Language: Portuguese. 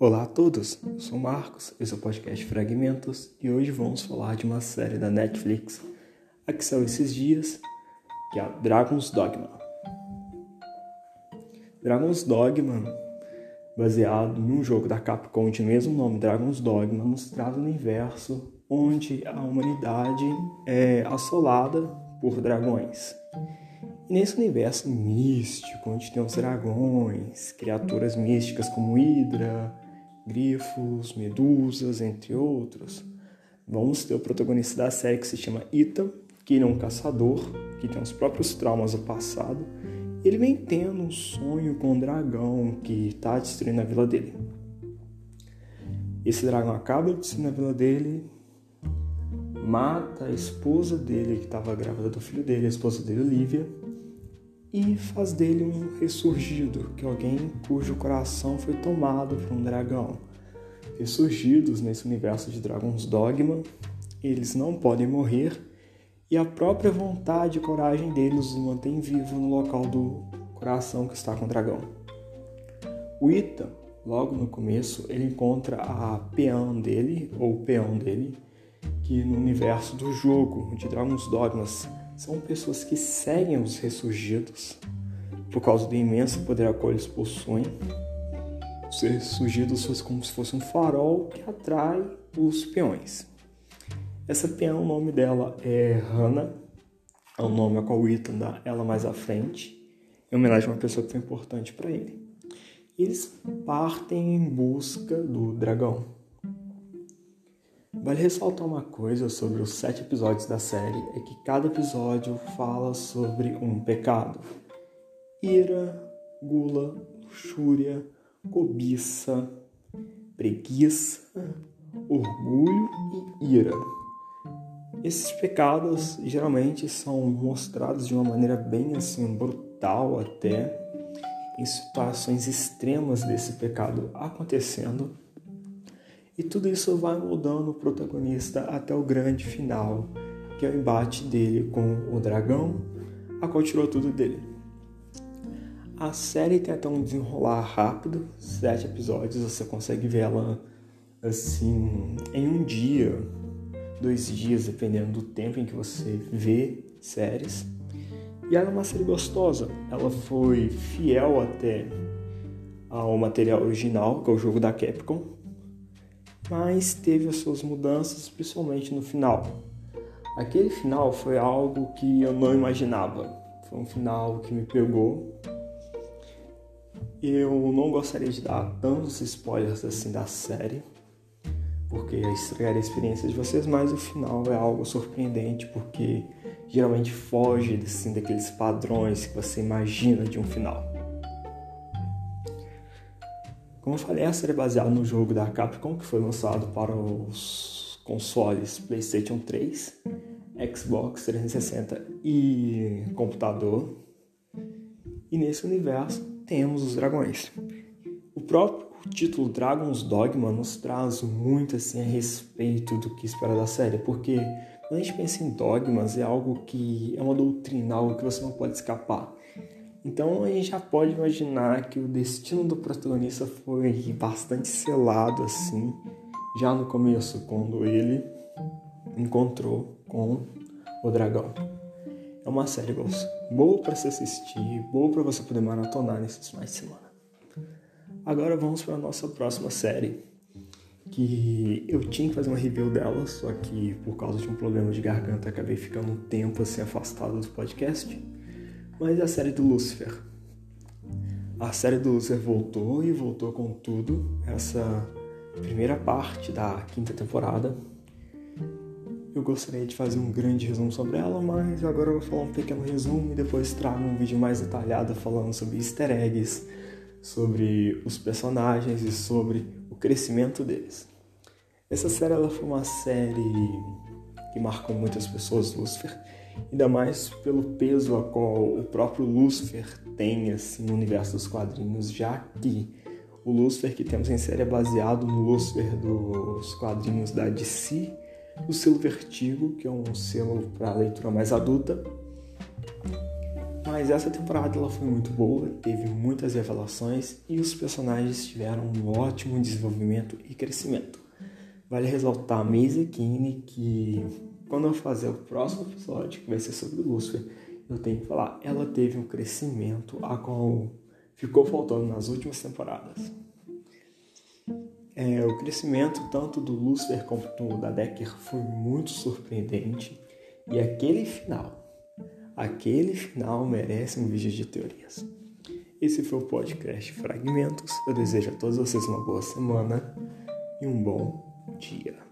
Olá a todos, eu sou Marcos, esse é o podcast Fragmentos e hoje vamos falar de uma série da Netflix a que saiu esses dias, que é Dragon's Dogma. Dragon's Dogma, baseado num jogo da Capcom de mesmo nome, Dragon's Dogma, nos traz um universo onde a humanidade é assolada por dragões. E nesse universo místico, onde tem os dragões, criaturas místicas como Hydra, grifos, medusas, entre outros. Vamos ter o protagonista da série que se chama Ita, que ele é um caçador, que tem os próprios traumas do passado. Ele vem tendo um sonho com um dragão que está destruindo a vila dele. Esse dragão acaba destruindo a vila dele, mata a esposa dele, que estava grávida do filho dele, a esposa dele, Olivia, e faz dele um ressurgido, que alguém cujo coração foi tomado por um dragão. Ressurgidos nesse universo de Dragon's Dogma, eles não podem morrer e a própria vontade e coragem deles os mantém vivos no local do coração que está com o dragão. O Ita, logo no começo, ele encontra a peão dele, ou peão dele, que no universo do jogo de Dragon's Dogmas são pessoas que seguem os ressurgidos por causa do imenso poder a qual eles possuem. Os ressurgidos são como se fosse um farol que atrai os peões. Essa peão, o nome dela é Hannah, é o nome a qual o Ethan dá ela mais à frente, em homenagem a uma pessoa foi importante para ele. Eles partem em busca do dragão. Vale ressaltar uma coisa sobre os sete episódios da série: é que cada episódio fala sobre um pecado. Ira, gula, luxúria, cobiça, preguiça, orgulho e ira. Esses pecados geralmente são mostrados de uma maneira bem assim brutal até em situações extremas desse pecado acontecendo e tudo isso vai mudando o protagonista até o grande final, que é o embate dele com o dragão, a qual tirou tudo dele. A série tem até um desenrolar rápido, sete episódios, você consegue ver ela assim em um dia, dois dias, dependendo do tempo em que você vê séries. E ela é uma série gostosa, ela foi fiel até ao material original, que é o jogo da Capcom, mas teve as suas mudanças, principalmente no final. Aquele final foi algo que eu não imaginava. Foi um final que me pegou. Eu não gostaria de dar tantos spoilers assim da série, porque estragaria a experiência de vocês, mas o final é algo surpreendente, porque geralmente foge assim, daqueles padrões que você imagina de um final. Como eu falei, a série é baseada no jogo da Capcom que foi lançado para os consoles PlayStation 3, Xbox 360 e computador. E nesse universo temos os dragões. O próprio título Dragon's Dogma nos traz muito assim a respeito do que espera da série, porque quando a gente pensa em dogmas é algo que é uma doutrina, algo que você não pode escapar. Então a gente já pode imaginar que o destino do protagonista foi bastante selado assim, já no começo, quando ele encontrou com o dragão. É uma série boa para se assistir, boa para você poder maratonar nesses finais de semana. Agora vamos para a nossa próxima série, que eu tinha que fazer uma review dela, só que por causa de um problema de garganta acabei ficando um tempo assim afastado do podcast mas a série do Lucifer. A série do Lucifer voltou e voltou com tudo. Essa primeira parte da quinta temporada. Eu gostaria de fazer um grande resumo sobre ela, mas agora eu vou falar um pequeno resumo e depois trago um vídeo mais detalhado falando sobre easter eggs, sobre os personagens e sobre o crescimento deles. Essa série ela foi uma série que marcou muitas pessoas, Lucifer, ainda mais pelo peso a qual o próprio Lucifer tem assim, no universo dos quadrinhos, já que o Lucifer que temos em série é baseado no Lucifer dos quadrinhos da DC, o selo Vertigo, que é um selo para leitura mais adulta. Mas essa temporada ela foi muito boa, teve muitas revelações e os personagens tiveram um ótimo desenvolvimento e crescimento. Vale ressaltar a Maisie Kine que quando eu fazer o próximo episódio, que vai ser sobre o Lucifer, eu tenho que falar, ela teve um crescimento a qual ficou faltando nas últimas temporadas. É, o crescimento tanto do Lucifer quanto da Decker foi muito surpreendente e aquele final, aquele final merece um vídeo de teorias. Esse foi o podcast Fragmentos. Eu desejo a todos vocês uma boa semana e um bom dia.